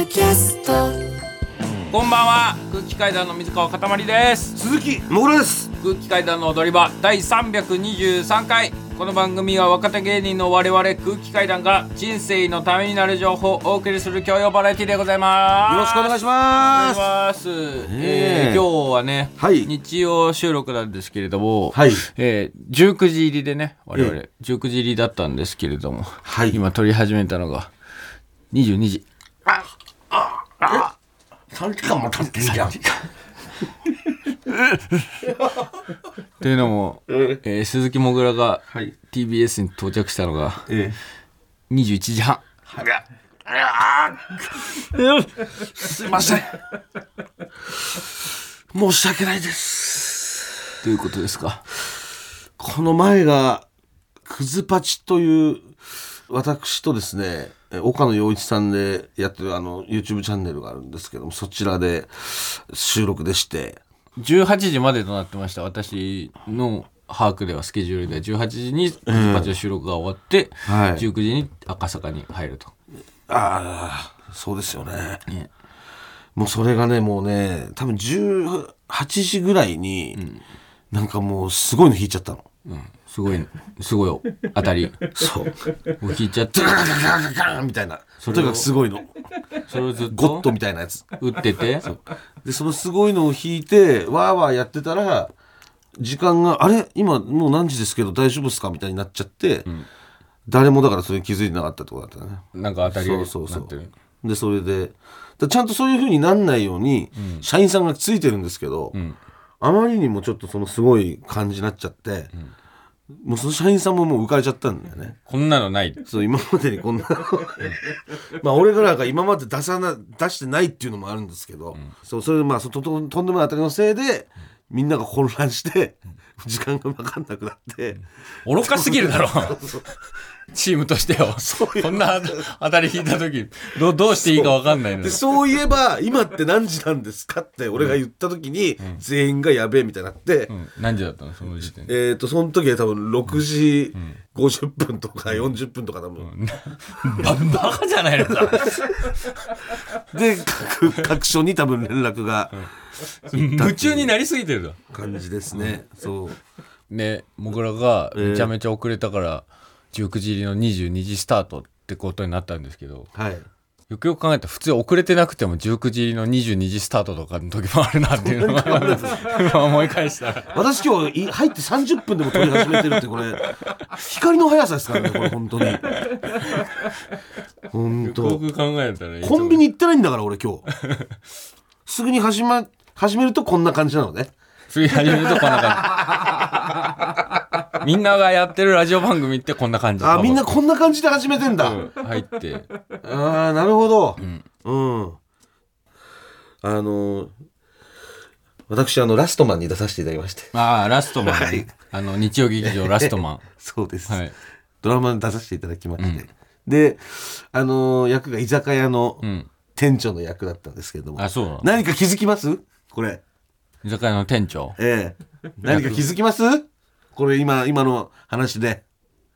ドキャスト。こんばんは。空気階段の水川かたまりです。鈴木もぐらです。空気階段の踊り場第323回。この番組は若手芸人の我々空気階段が人生のためになる情報をお送りする教養バラエティでございます。よろしくお願いしお願いますします、え。えー今日はね、はい。日曜収録なんですけれども、はい。えー19時入りでね我々、え19時入りだったんですけれども、はい。今撮り始めたのが22時3時間も経ってんじゃんというのも、ええ。ー鈴木もぐらがはい。TBS に到着したのがえ21時半。すいません。申し訳ないです。どういうことですか。この前がクズパチという私とですねえ岡野陽一さんでやってるあの YouTube チャンネルがあるんですけどもそちらで収録でして。18時までとなってました。私の把握ではスケジュールで。は18時にパチの収録が終わって、はい。19時に赤坂に入ると、ああそうですよね。ね。もうそれがねもうね多分18時ぐらいに、なんかもうすごいの引いちゃったの。うん、すごいすごいよ当たり。そう。もう引いちゃってガガガガガガンみたいな。とにかくすごいの。それをずっとゴッドみたいなやつ。打ってて。でそのすごいのを引いてわーわーやってたら時間があれ？今もう何時ですけど大丈夫ですか？みたいになっちゃって、誰もだからそれに気づいてなかったってことだったね。なんか当たりにそうそうそう。でそれでだちゃんとそういうふうになんないように、社員さんがついてるんですけど、あまりにもちょっとそのすごい感じになっちゃって、もうその社員さんももう浮かれちゃったんだよね。こんなのない。そう今までにこんな。まあ俺らが今まで出さな出してないっていうのもあるんですけど、そうそれでまあそとととんでもない当たりのせいでみんなが混乱して時間が分かんなくなって、愚かすぎるだろチームとしてよ こんな当たり引いた時どうどうしていいか分かんないのでそういえば今って何時なんですかって俺が言った時に全員がやべえみたいになって、うん、何時だったの？その時点で。えっ、とその時は多分6時50分とか40分とか多分、ババカじゃないのか。で各各所に多分連絡が夢中になりすぎてるぞ。感じですね、そう。ねもぐらがめちゃめちゃ遅れたから、19時入りの22時スタートってことになったんですけどはい。よくよく考えたら普通遅れてなくても19時入りの22時スタートとかの時もあるなっていうのが 今思い返したら。私今日い入って30分でも撮り始めてるってこれ。光の速さですからねこれ本当に。本よ当く考えたらコンビニ行ってないんだから俺今日。すぐに始ま始めるとこんな感じなのね。次始めるとこんな感じみんながやってるラジオ番組ってこんな感じ。あみんなこんな感じで始めてんだ、うん入って。ああなるほど。うん、あの私あのラストマンに出させていただきまして。ああラストマン、はい。あの日曜劇場ラストマそうです、ンはい。ドラマに出させていただきまして、であの役が居酒屋のうん。店長の役だったんですけれども、あそうなの。何か気づきます？これ。居酒屋の店長。ええ。何か気づきます？これ今今の話で。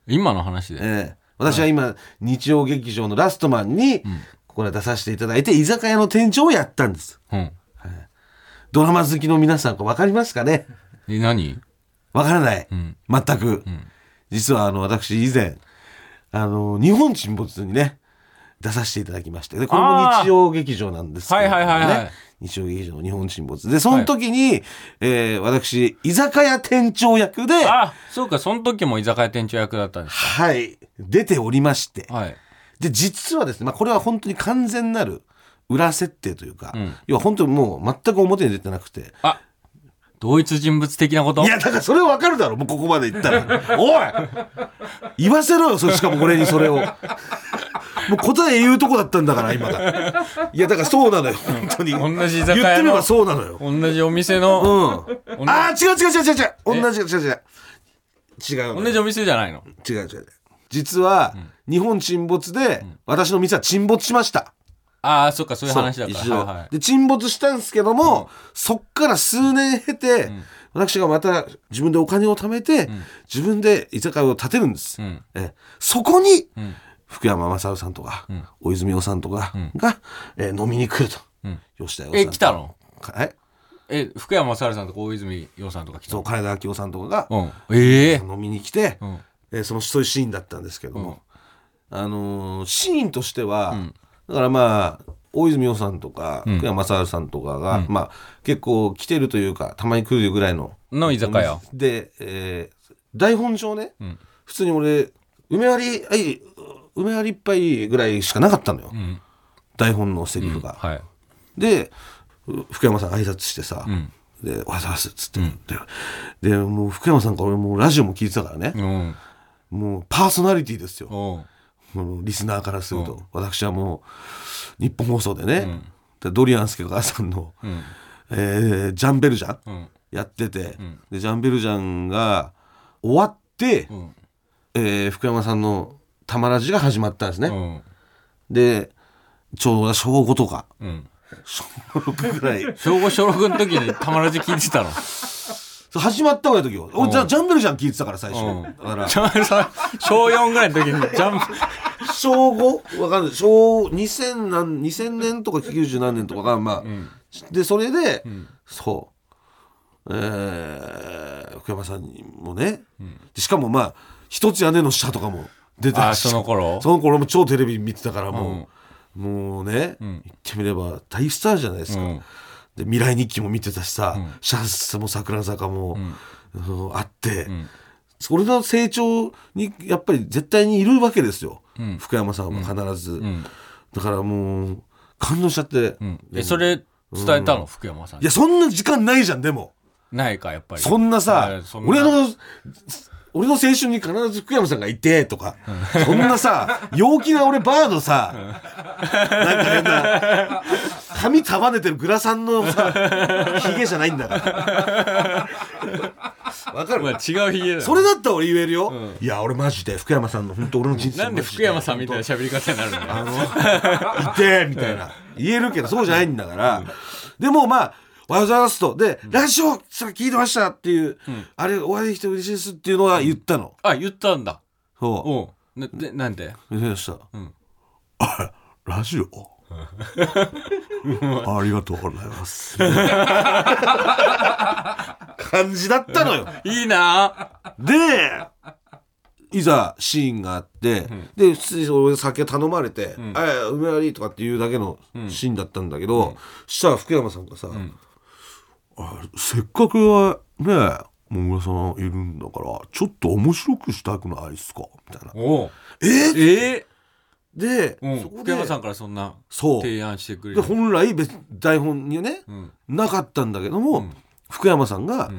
今の話で、ええ。私は今、日曜劇場のラストマンに、ここで出させていただいて居酒屋の店長をやったんです。うん。ドラマ好きの皆さん分かりますかね？え何？分からない、ん。全く、実はあの私以前あの日本沈没にね出させていただきまして。でこれも日曜劇場なんですけど、ね、はいはいはいはい日曜劇場の日本沈没。でその時に、えー私居酒屋店長役であそうかその時も居酒屋店長役だったんですはい。出ておりまして。かはい。で実はですね、まあ、これは本当に完全なる裏設定というか、ん。要は本当にもう全く表に出てなくて。あ同一人物的なこと？いやだからそれはわかるだろもうここまで言ったら。おい言わせろよそしかも俺にそれをもう答え言うとこだったんだから今がいやだからそうなのよ本当に。同じ居酒屋の言ってみればそうなのよ。同じお店うの、んああ違う違う違う違う違う。同じ違う違う違う。同じお店じゃないの？違う違う。違う実は、日本沈没で、私の店は沈没しました。ああそっかそういう話だから。一度はいはいで沈没したんですけども、そっから数年経て、私がまた自分でお金を貯めて、自分で居酒屋を建てるんです、ん。えそこに、福山雅治さんとか、大泉洋さんとかが、えー飲みに来ると、吉田洋さんえ来たの？え？え福山雅治さんとか大泉洋さんとか来たの？そう金田明夫さんとかがうん。ええ飲みに来て、ん。えーそのそういうシーンだったんですけども、あのーシーンとしては、だからまあ大泉洋さんとか、福山雅治さんとかが、まあ結構来てるというかたまに来るぐらいのの居酒屋。で、えー台本上ね、普通に俺梅割りはい梅割り一杯ぐらいしかなかったのよ、ん。台本のセリフが。はい。でふ福山さん挨拶してさ「でおはようございます」っつって、ででもう福山さんから俺もうラジオも聞いてたからね、うん。もうパーソナリティですよ、リスナーからすると、私はもう日本放送でね、でドリアンスケがさんの、えージャンベルジャン、ん。やってて、でジャンベルジャンが終わって、ん。えー福山さんの「たまらじ」が始まったんですね、うん。でちょうど小5とか。うん。小6ぐらい。小5小6の時にたまらじ聞いてたの？始まったぐらいの時よ。俺ジャジャンベルジャン聞いてたから最初、うん。だから。小4ぐらいの時にジャン小 5? わかんない。小2000何2000年とか90何年とかがまあ、でそれで、そう。えー福山さんにもね、でしかもまあ一つ屋根の下とかも出てあたしその頃？その頃も超テレビ見てたからもう、もうね、言ってみれば大スターじゃないですか、うん。で未来日記も見てたしさ、シャンスも桜坂も、うん。あって、それの成長にやっぱり絶対にいるわけですよ、福山さんは必ず、だからもう感動しちゃって、えそれ伝えたの？福山さんに。いやそんな時間ないじゃんでも。ないかやっぱり。そんなさ俺の俺の青春に必ず福山さんがいてとか、そんなさ陽気な俺バーのさ、なんか変な髪束ねてるグラサンのさヒゲじゃないんだから。わかる？まあ違うひげだそれだったら俺言えるよ、いや俺マジで福山さんの本当俺の人生なんで福山さんみたいな喋り方になるんだよ。あの、いてみたいな。言えるけど、そうじゃないんだから。でもまあ、おはようございますと。で、ラジオさ聞いてましたっていう、あれ、お会いできて嬉しいですっていうのは言ったの？あ言ったんだ。そおう。なでなんで？う。言いました。あ、ラジオ？ありがとうございます。感じだったのよ。いいな。でいざシーンがあって、で普通に俺酒頼まれて「ああ梅割り」とかっていうだけのシーンだったんだけど、そしたら福山さんがさ「あせっかくはねもぐらさんいるんだからちょっと面白くしたくないっすか」みたいな。おう。え？え？で、ー、うん。そこ福山さでんからそんなそう。提案してくれでる本来別台本にはね、なかったんだけども、福山さんが、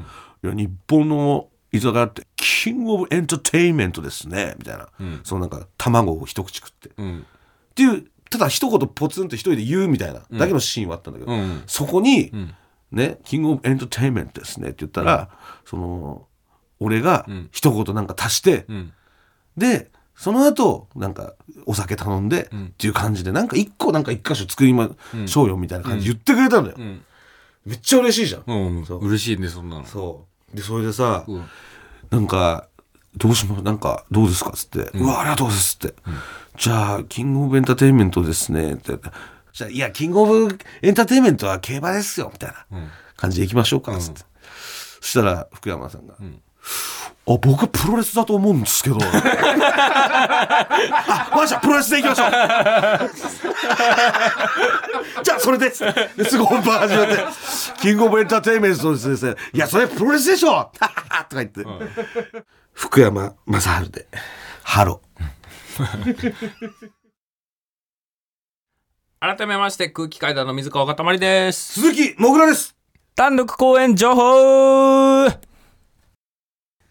いや日本の居酒屋ってキングオブエンターテインメントですねみたいな、そのなんか卵を一口食って、っうん。ていうただ一言ポツンと一人で言うみたいなだけのシーンはあったんだけど、うん。そこに、ね「キングオブエンターテインメントですね」って言ったら、その俺が一言なんか足して、ん。でその後なんかお酒頼んで、っていう感じでなんか一個なんか一箇所作りましょうよみたいな感じで言ってくれたのよ、ん。めっちゃ嬉しいじゃん、うんそう。嬉しいねそんなの。そう。でそれでさ、うん。なんかどうしますなんかどうですかっつって、うわありがとうございますって、じゃあキングオブエンターテインメントですねって言ってじゃあいやキングオブエンターテインメントは競馬ですよみたいな感じでいきましょうかっつって、そしたら福山さんが、あ僕はプロレスだと思うんですけど。あマジでプロレスでいきましょう。じゃあそれで。ですぐ本番始まって「キングオブエンターテインメントですね」いやそれプロレスでしょ。とか言って、福山雅治で「ハロ 改めまして空気階段の水川かたまりです。鈴木もぐらです。単独公演情報。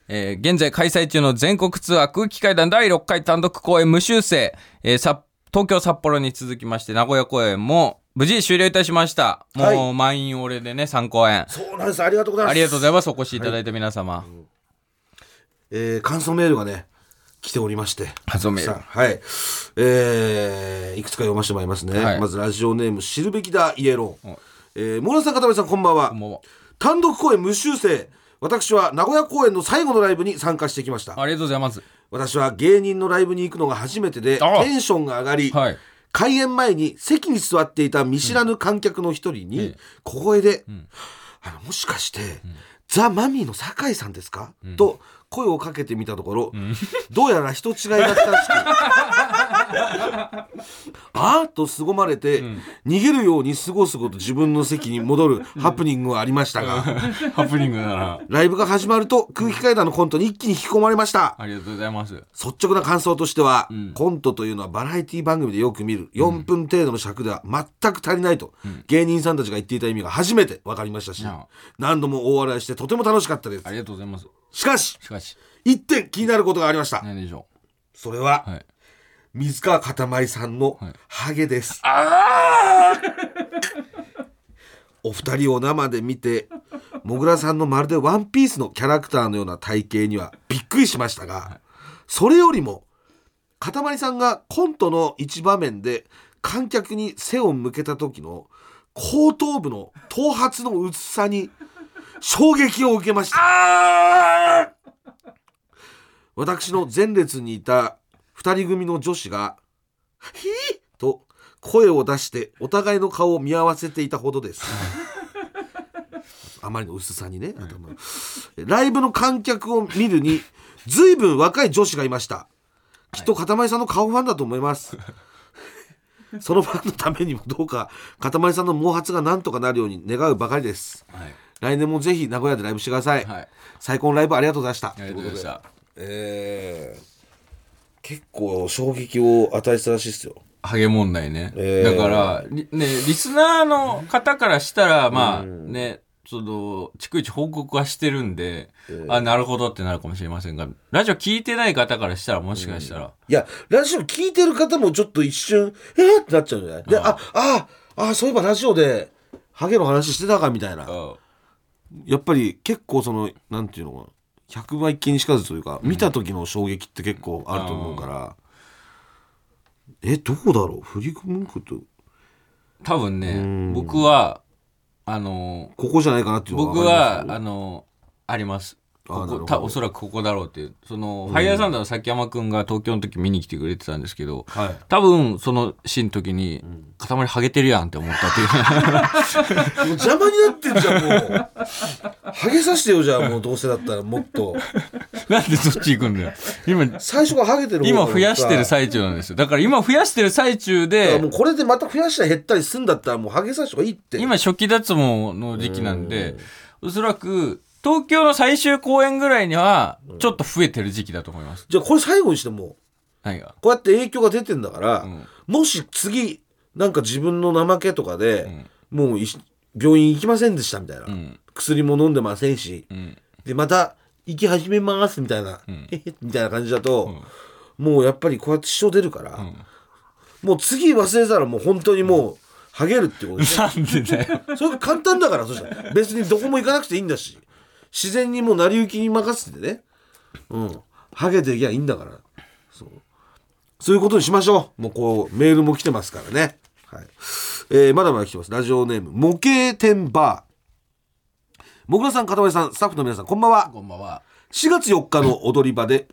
えー現在開催中の全国ツアー空気階段第6回単独公演無修正、えーさ東京札幌に続きまして名古屋公演も無事終了いたしました。もうはい満員俺でね3公演。そうなんです。ありがとうございます。ありがとうございます。お越しいただいた皆様、えー感想メールがね来ておりまして。感想メールはい。えーいくつか読ませてもらいますね、はい。まずラジオネーム知るべきだイエロー、えー、モラさん片目さんこんばんは。も単独公演無修正。私は名古屋公演の最後のライブに参加してきました。ありがとうございます。私は芸人のライブに行くのが初めてであテンションが上がり、はい。開演前に席に座っていた見知らぬ観客の一人にええ小声でん「あのもしかして、ザ・マミーの酒井さんですか？と声をかけてみたところ、どうやら人違いだったらしく あーと凄まれて、逃げるようにすごすごと自分の席に戻る ハプニングはありましたが、ハプニングだな。ライブが始まると空気階段のコントに一気に引き込まれました。ありがとうございます。率直な感想としては、ん。コントというのはバラエティ番組でよく見る4分程度の尺では全く足りないと、芸人さんたちが言っていた意味が初めて分かりましたし、うん何度も大笑いしてとても楽しかったです。ありがとうございますしかししかし。一点気になることがありました、何でしょそれは、うはい。水川かたまりさんのはい。ハゲです、お二人を生で見てもぐらさんのまるでワンピースのキャラクターのような体型にはびっくりしましたが、それよりもかたまりさんがコントの一場面で観客に背を向けた時の後頭部の頭髪の薄さに衝撃を受けました。私の前列にいた二人組の女子が「ヒー!」と声を出してお互いの顔を見合わせていたほどです。あまりの薄さにね頭の。ライブの観客を見るに随分若い女子がいました。きっとかたまりさんの顔ファンだと思います。そのファンのためにもどうかかたまりさんの毛髪がなんとかなるように願うばかりです。はい来年もぜひ名古屋でライブしてください、はい。最高のライブありがとうございました。ありがとうございました。えー結構衝撃を与えてたらしいですよ。ハゲ問題ね、えー。だからりねリスナーの方からしたらまあねその逐一報告はしてるんで、あなるほどってなるかもしれませんがラジオ聞いてない方からしたらもしかしたら、いやラジオ聞いてる方もちょっと一瞬えー、ってなっちゃうんじゃない？であああそういえばラジオでハゲの話してたかみたいな。あやっぱり結構そのなんていうのかな。100倍一見にしかずというか、見た時の衝撃って結構あると思うから、えどうだろう？振り込むこと。多分ね僕はあのここじゃないかなっていうの僕はあのありますここおそらくここだろうっていう。その、ファイヤーサンダーの崎山君が東京の時見に来てくれてたんですけど、はい。多分そのシーンの時に「塊ハゲてるやん」って思ったっていう。もう邪魔になってんじゃんもう。ハゲさせてよじゃあもうどうせだったらもっと。なんでそっち行くんだよ。今最初からハゲてる今増やしてる最中なんですよ。だから今増やしてる最中でもうこれでまた増やしたり減ったりすんだったらもうハゲさせた方がいいって。今初期脱毛の時期なんでおそらく東京の最終公演ぐらいにはちょっと増えてる時期だと思います。じゃあこれ最後にしても何が？こうやって影響が出てんだから、ん。もし次なんか自分の怠けとかで、もういし病院行きませんでしたみたいな、ん。薬も飲んでませんし、ん。でまた行き始めますみたいな、へへみたいな感じだと、もうやっぱりこうやって支障出るから、もう次忘れたらもう本当にもうハゲるってことですねなんでだよ。それが簡単だからそしたら。別にどこも行かなくていいんだし自然にもう成り行きに任せてね。うん。ハゲていきゃいいんだから。そう。そういうことにしましょう。もうこうメールも来てますからね。はい。えーまだまだ来てます。ラジオネーム模型店バー。もぐらさん、かたまりさん、スタッフの皆さん、こんばんは。こんばんは。4月4日の踊り場で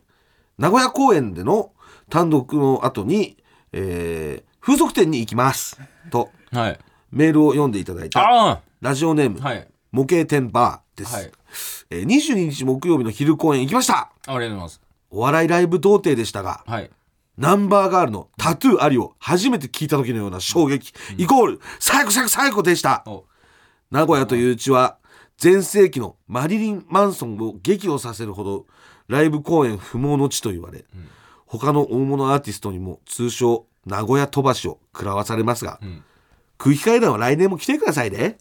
名古屋公演での単独の後に、えー風俗店に行きます。とはい。メールを読んでいただいた。あラジオネーム、あはい。模型店バーです、はいえー22日木曜日の昼公演行きました。ありがとうございます。お笑いライブ童貞でしたがはい。ナンバーガールのタトゥーありを初めて聞いた時のような衝撃、イコール最高最高最高でした。お。名古屋といううちは全盛期のマリリン・マンソンを激怒させるほどライブ公演不毛の地と言われ、他の大物アーティストにも通称名古屋飛ばしを食らわされますが、ん。空気階段は来年も来てくださいね、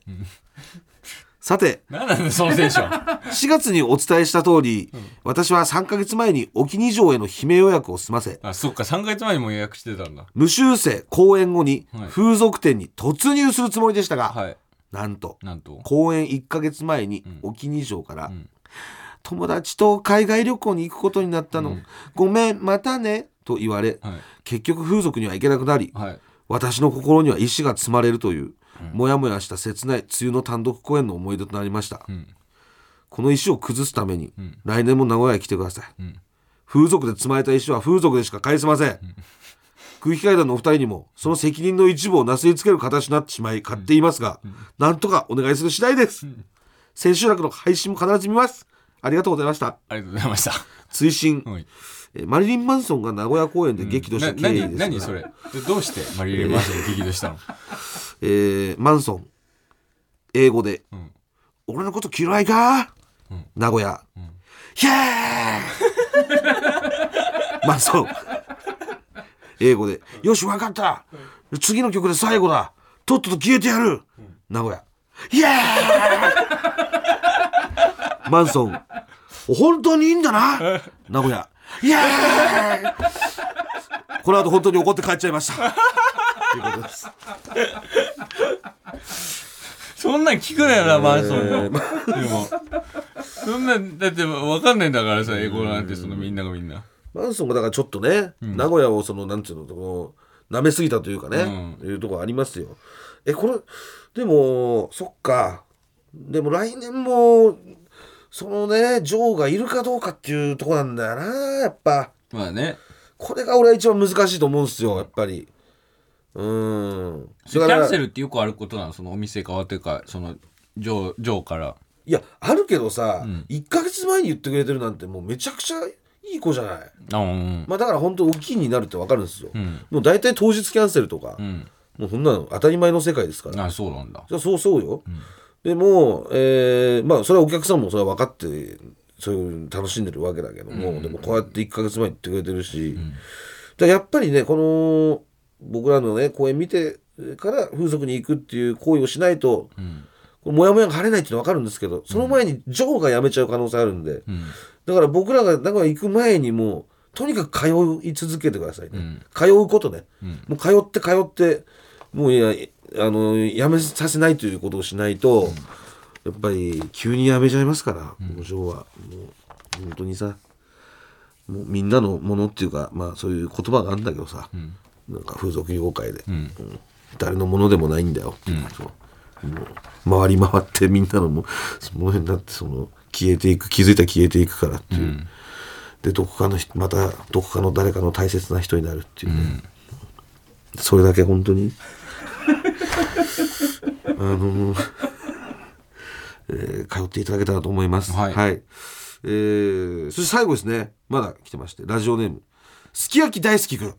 さて。なんなんだそのテンション。4月にお伝えした通り、私は3ヶ月前に沖二城への姫予約を済ませあそっか3ヶ月前にも予約してたんだ。無修正公演後にはい。風俗店に突入するつもりでしたが、はい。なんとなんと。公演1ヶ月前に沖二城から、友達と海外旅行に行くことになったの、ごめんまたねと言われ、はい。結局風俗には行けなくなり、はい。私の心には石が積まれるという、もやもやした切ない梅雨の単独公演の思い出となりました、ん。この石を崩すために、ん。来年も名古屋へ来てください、ん。風俗で積まれた石は風俗でしか返せません、空気階段のお二人にもその責任の一部をなすりつける形になってしまい買っていますが、なんとかお願いする次第です、千秋楽の配信も必ず見ます。ありがとうございました。ありがとうございました。追伸、はいえーマリリン・マンソンが名古屋公演で激怒したな経緯ですが、何何それ？でどうして？マリリン・マンソンが激怒したの？えーマンソン。英語で、ん。俺のこと嫌いか、名古屋、ヒャーマンソン。英語で。よし分かった。次の曲で最後だ。とっとと消えてやる、名古屋。ヒャーマンソン。本当にいいんだな。名古屋イエー。イこの後本当に怒って帰っちゃいました。ということです。そんなん聞くなよな、マンソンえーの。でも、そんなん、だって分かんないんだからさ、英語なんて、そのみんながみんな。マンソンがだからちょっとね、名古屋をそのなんていうのこの舐めすぎたというかね、いうところありますよ。えこれでもそっか。でも来年もそのねジョーがいるかどうかっていうとこなんだよなやっぱまあね。これが俺は一番難しいと思うんですよやっぱりうんキャンセルってよくあることなの？そのお店変わってか、その、ジョー、ジョーから。いやあるけどさ、1ヶ月前に言ってくれてるなんてもうめちゃくちゃいい子じゃない？あうん。まあだから本当大きいになるって分かるんですよ、んもう大体当日キャンセルとか、うん。もうそんなの当たり前の世界ですから。あそうなんだ。じゃあそうそうよ。でも、えーまあそれはお客さんもそれは分かってそういう楽しんでるわけだけども、でもこうやって1ヶ月前に言ってくれてるし、だからやっぱりねこの僕らのね公演見てから風俗に行くっていう行為をしないと、これモヤモヤが晴れないっていうのは分かるんですけどその前にジョーが辞めちゃう可能性あるんで、だから僕らが名古屋行く前にもうとにかく通い続けてくださいね、通うことね、もう通って通ってもういやあのやめさせないということをしないと、やっぱり急にやめちゃいますから、もうジョーは。もう本当にさもうみんなのものっていうかまあそういう言葉があるんだけどさ、なんか風俗業界で、うん。誰のものでもないんだよ。っていう、もう回り回ってみんなのもその辺だってその消えていく気づいたら消えていくからっていう、でどこかの人またどこかの誰かの大切な人になるっていうね、それだけ本当にあの、えー通っていただけたらと思います。はいえーそして最後ですね、まだ来てまして、ラジオネーム、すき焼き大好きくん。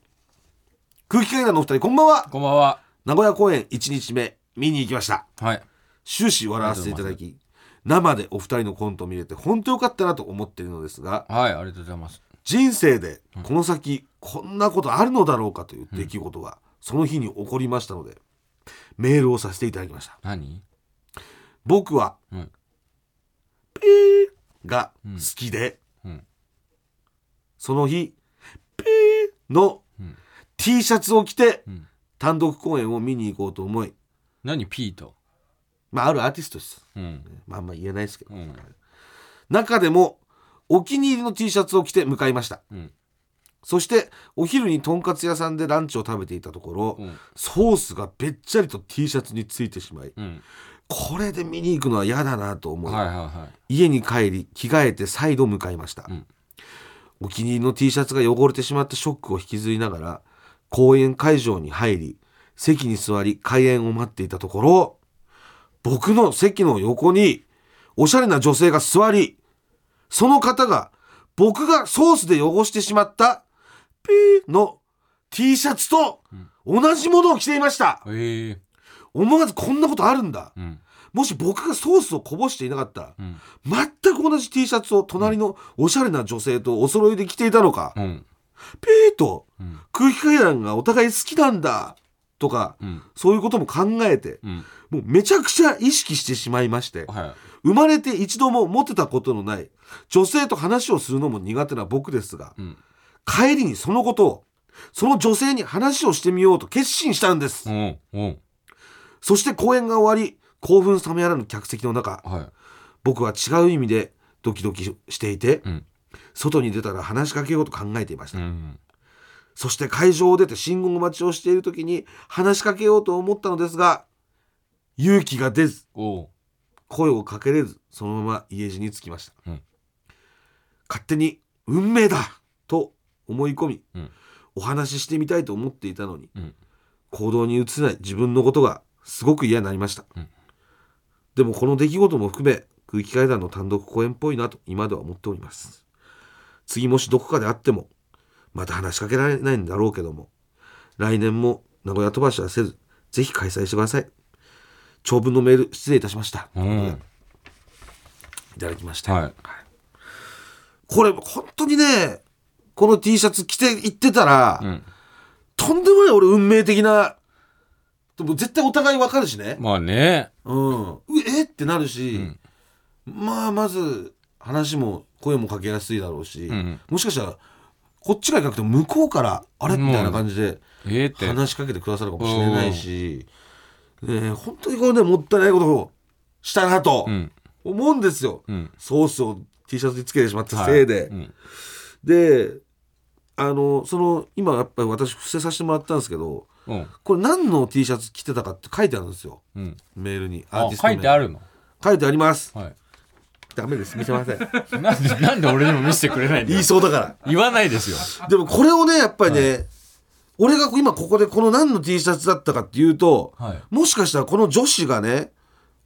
空気階段のお二人、こんばんは。こんばんは。名古屋公演1日目、見に行きました。はい。終始笑わせていただき、生でお二人のコントを見れて、本当よかったなと思っているのですが、はい、ありがとうございます。人生でこの先こんなことあるのだろうかという出来事がその日に起こりましたのでメールをさせていただきました。何？僕はうん。ピーが好きで、うん。その日ピーの T シャツを着てん。単独公演を見に行こうと思い。何？ピート。まああるアーティストです。うん。まああんま言えないですけど、うん。中でもお気に入りの T シャツを着て向かいました、うんそしてお昼にとんかつ屋さんでランチを食べていたところ、うん。ソースがべっちゃりと T シャツについてしまいうん。これで見に行くのは嫌だなと思い、はいはいは家に帰り着替えて再度向かいました、ん。お気に入りの T シャツが汚れてしまったショックを引きずりながら公演会場に入り席に座り開演を待っていたところ僕の席の横におしゃれな女性が座りその方が僕がソースで汚してしまったピーの T シャツと同じものを着ていましたい。ええ思わずこんなことあるんだうん。もし僕がソースをこぼしていなかったら、うん。全く同じ T シャツを隣のおしゃれな女性とお揃いで着ていたのか、うん。ピーとうん。空気階段がお互い好きなんだとか、うん。そういうことも考えて、うん。もうめちゃくちゃ意識してしまいまして、は生まれて一度も持てたことのない女性と話をするのも苦手な僕ですが、い。うん。帰りにそのことを、その女性に話をしてみようと決心したんです。うん。うん。そして公演が終わり、興奮冷めやらぬ客席の中、はい。僕は違う意味でドキドキしていて、うん。外に出たら話しかけようと考えていました、うん。そして会場を出て信号待ちをしている時に話しかけようと思ったのですが勇気が出ず。声をかけれずそのまま家路に着きました、うん勝手に運命だと思い込み、うん。お話ししてみたいと思っていたのに、うん。行動に移せない自分のことがすごく嫌になりました、うん。でもこの出来事も含め空気階段の単独公演っぽいなと今では思っております。次もしどこかで会ってもまた話しかけられないんだろうけども来年も名古屋飛ばしはせずぜひ開催してください。長文のメール失礼いたしました、うん。いただきました、はい。これ本当にねこの T シャツ着て行ってたら、うん。とんでもない俺運命的なでも絶対お互い分かるしね。まあね。うん。うえ？ってなるし、まあまず話も声もかけやすいだろうし、ん。もしかしたらこっちがいなくても向こうからあれ？みたいな感じでええって。話しかけてくださるかもしれないし、ねえ本当にこれねもったいないことをしたなとうん。思うんですよ、うん。ソースを T シャツにつけてしまったせいで、うん。であのその今やっぱり私伏せさせてもらったんですけどうん。これ何の T シャツ着てたかって書いてあるんですよ。うん。メールに。あアーティス書いてあるの？書いてあります。はい。ダメです。見せません。なんでなんで俺にも見せてくれないんだよ。言いそうだから。言わないですよ。でもこれをねやっぱりね、俺が今ここでこの何の T シャツだったかっていうと、はい。もしかしたらこの女子がね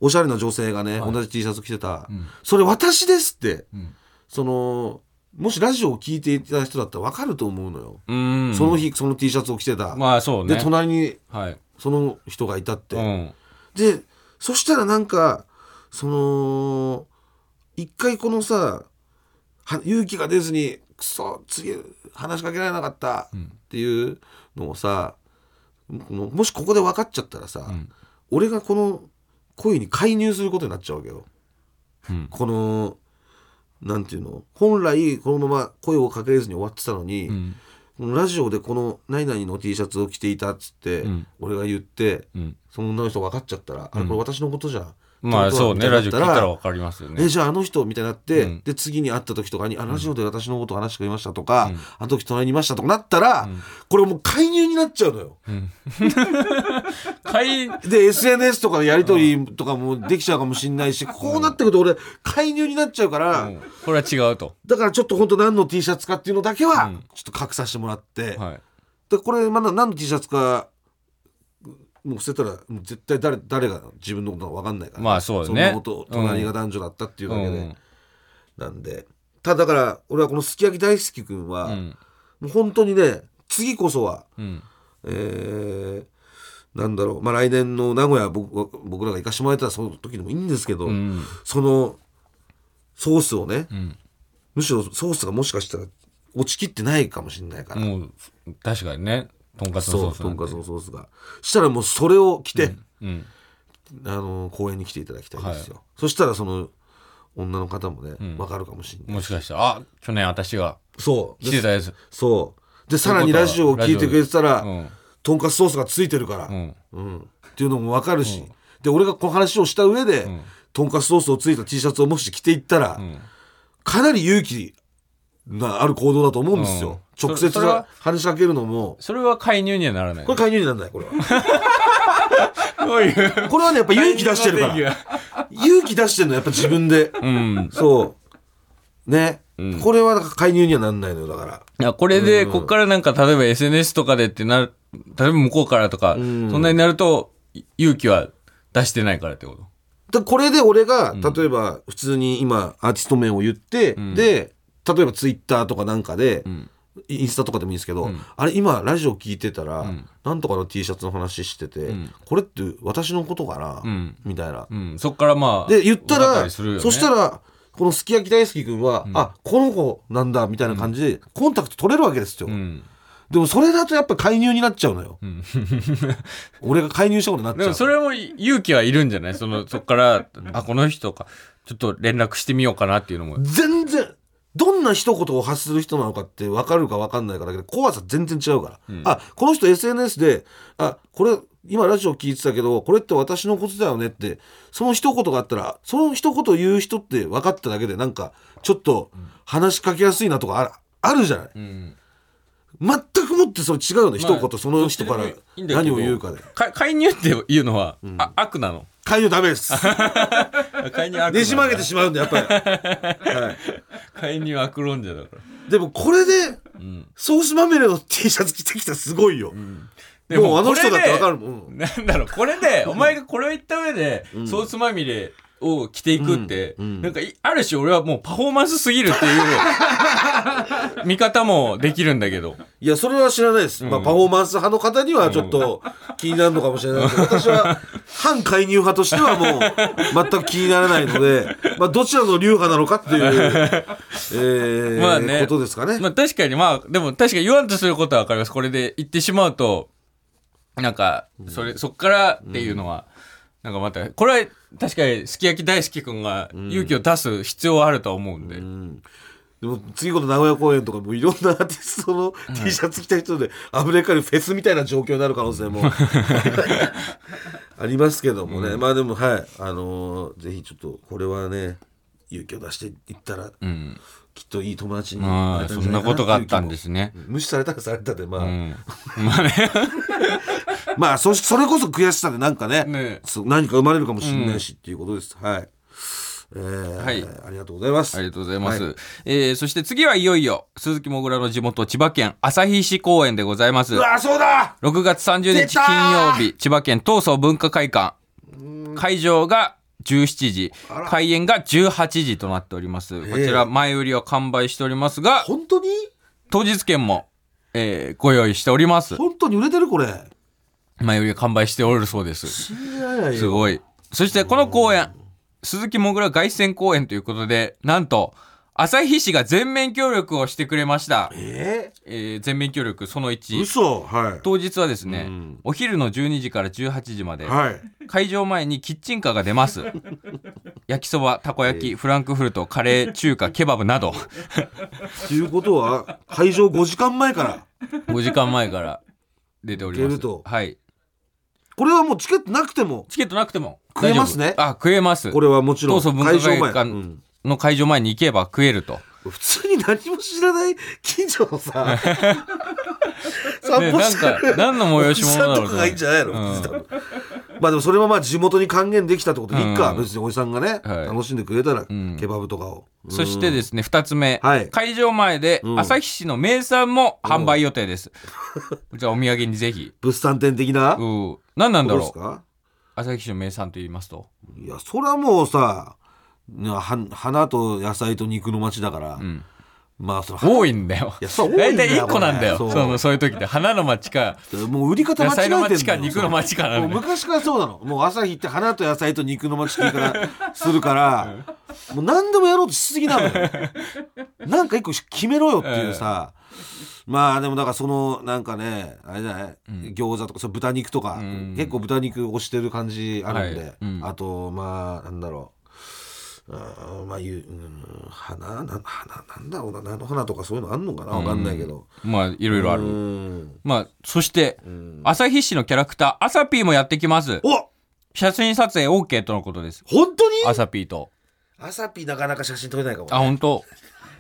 おしゃれな女性がね、はい。同じ T シャツ着てた、ん。それ私ですって、ん。そのもしラジオを聞いていた人だったら分かると思うのよ、うん。その日その T シャツを着てた、まあそうね。で隣にはい。その人がいたって、うん。でそしたらなんかその一回このさは勇気が出ずにくそ次話しかけられなかったっていうのをさ、ももしここで分かっちゃったらさ、ん。俺がこの恋に介入することになっちゃうわけよ。うん。このなんていうの？本来このまま声をかけれずに終わってたのに、うん。ラジオでこの何々の T シャツを着ていたっつって、うん。俺が言って、うん。その女の人分かっちゃったら、あれこれ私のことじゃん。まあそうね。ラジオ聞いたらわわかりますよね。えじゃああの人みたいになって、うん。で次に会った時とかに「あラジオで私のこと話してくれました」とか、あの時隣にいました」とかなったら、これもう介入になっちゃうのよ。会で SNS とかのやり取りとかもできちゃうかもしれないし、こうなってくると俺介入になっちゃうから、うん。これは違うと。だからちょっと本当何の T シャツかっていうのだけはちょっと隠させてもらって、はい。でこれまだ何の T シャツかもう捨てたら絶対誰誰が自分のことか分かんないから、まあそうだね。んなこと隣が男女だったっていうだけで、うん。なんで。ただだから俺はこのすき焼き大好きくんは、うん。もう本当にね次こそはうん。えーなんだろう。まあ来年の名古屋僕僕らが行かしてもらえたらその時でもいいんですけど、うん。そのソースをね、ん。むしろソースがもしかしたら落ちきってないかもしれないから、もう確かにね。とんかつのソースとんかつのソースが。したらもうそれを着て、うん。あの公園に来ていただきたいですよ、そしたらその女の方もね、わかるかもしれない。もしかしたらあ去年私がそう。来てたやつ。そう。でさらにラジオを聞いてくれてたら、うんとんかつソースがついてるから、うん。うん。っていうのも分かるし、で俺がこの話をした上で、とんかつソースをついた T シャツをもし着ていったら、ん。かなり勇気がある行動だと思うんですよ、うん。直接そそれは話しかけるのも。それは介入にはならない。これ介入にならないこれは。どういう？これはねやっぱ勇気出してるから。勇気出してるのやっぱ自分で、うん。そう。ね、これはだから介入にはなんないのよだから。いや、これで、こっからなんか、例えば SNS とかでってなる、例えば向こうからとか、そんなになると、い勇気は出してないからってこと？でこれで俺が例えば普通に今アーティスト名を言って、で例えばツイッターとかなんかで、インスタとかでもいいんですけど、あれ今ラジオ聞いてたら、なんとかの T シャツの話してて、これって私のことかな、ん。みたいな。うん。そっからまあ、で言ったらね。そしたらこのすき焼き大好き君は、あこの子なんだみたいな感じでコンタクト取れるわけですよ。うん。でもそれだとやっぱ介入になっちゃうのよ。俺が介入したことになっちゃうでも。それも勇気はいるんじゃない？その、そっから、あ、この人か、ちょっと連絡してみようかなっていうのも。全然どんな一言を発する人なのかって分かるか分かんないかだけど怖さ全然違うから、あこの人 SNS であこれ今ラジオ聞いてたけどこれって私のことだよねってその一言があったらその一言言う人って分かっただけでなんかちょっと話しかけやすいなとかああるじゃない、うん。全くもってそれ違うの、一まあ言その人から何を言うかで。か介入っていうのは、あ悪なの？介入ダメです。介入悪ねじ曲げてしまうんでやっぱり、はい、介入悪論者だから。でもこれで、ソースまみれの T シャツ着てきたらすごいよ、でもうあの人だってわかるるもん、うん。なんだろうこれでお前がこれを言った上で、ソースまみれを着ていくって、なんかいある種俺はもうパフォーマンスすぎるっていう 見方もできるんだけど。いやそれは知らないです、まあ、パフォーマンス派の方にはちょっと気になるのかもしれないけど、私は反介入派としてはもう全く気にならないので、まあ、どちらの流派なのかっていう、えーまあね。ことですかね、まあ確かにまあでも確かに言わんとすることは分かります。これで言ってしまうとなんかそれ、そっからっていうのは、なんかまたこれは確かにすき焼き大好き君が勇気を出す必要はあるとは思うんで、でも次この名古屋公演とかもいろんなアーティストの T シャツ着た人でアフリカにフェスみたいな状況になる可能性も ありますけどもね、まあでもはい。あのーぜひちょっとこれはね勇気を出していったら、うん。きっといい友達にまあそんなことがあったんですすね。無視されたらされたでまあ、うん。まあね まあそしそれこそ悔しさでなんかねね。何か生まれるかもしれないしっていうことです、はい。えーはい。ありがとうございます。ありがとうございます。はい。えーそして次はいよいよ、鈴木もぐらの地元、千葉県旭市公園でございます。うわそうだ！6月30日金曜日、千葉県東総文化会館。会場が17時。開演が18時となっております。こちら、前売りは完売しておりますが、本当に？当日券も、えーご用意しております。本当に売れてるこれ前売りは完売しておるそうです。すごい。そしてこの公演、鈴木もぐら凱旋公演ということで、なんと、旭市が全面協力をしてくれました。え？えー全面協力そのー、1。嘘はい当日はですね、うんお昼の12時から18時まで、はい会場前にキッチンカーが出ます。焼きそば、たこ焼き、フランクフルト、カレー、中華、ケバブなど、ということは会場5時間前から5時間前から出ております。はい。これはもうチケットなくても。チケットなくても。食えますね。あ、食えます。これはもちろん。会場前、の会場前に行けば食えると。普通に何も知らない近所のさ散ね、歩なんかしてる、何の催し物だろうおじさんとかがいいんじゃないの、うん。まあでもそれはまあ地元に還元できたってことでいいか、うん別におじさんがね、はい。楽しんでくれたら、ん。ケバブとかを、そしてですね、二つ目、はい。会場前でうん。旭市の名産も販売予定です。じゃあお土産にぜひ。物産展的な、うん。何なんだろう。どうですか？旭市の名産と言いますと。いやそれはもうさねは花と野菜と肉の街だから、ん。まあその多いんだよ。大体1個なんだよ。これそのそういう時って花の町か、もう売り方間違えての街か肉の街かなんだよ。もう昔からそうなの。もう朝日って花と野菜と肉の街って言い方するからもう何でもやろうとしすぎなのよ。なんか一個決めろよっていうさ、まあでもだからそのなんかねあれじゃない、餃子とかその豚肉とか、ん。結構豚肉推してる感じあるんで、はい。うん。あとまあなんだろう。あーまあいう、うん、花な花なんだろうな菜の花とかそういうのあんのかな？わかんないけど、まあいろいろあうる。ん。まあ、そして、旭市のキャラクター、アサピーもやってきます。お写真撮影 OK とのことです。本当に？アサピーと。アサピーなかなか写真撮れないかも、ね、あ、本当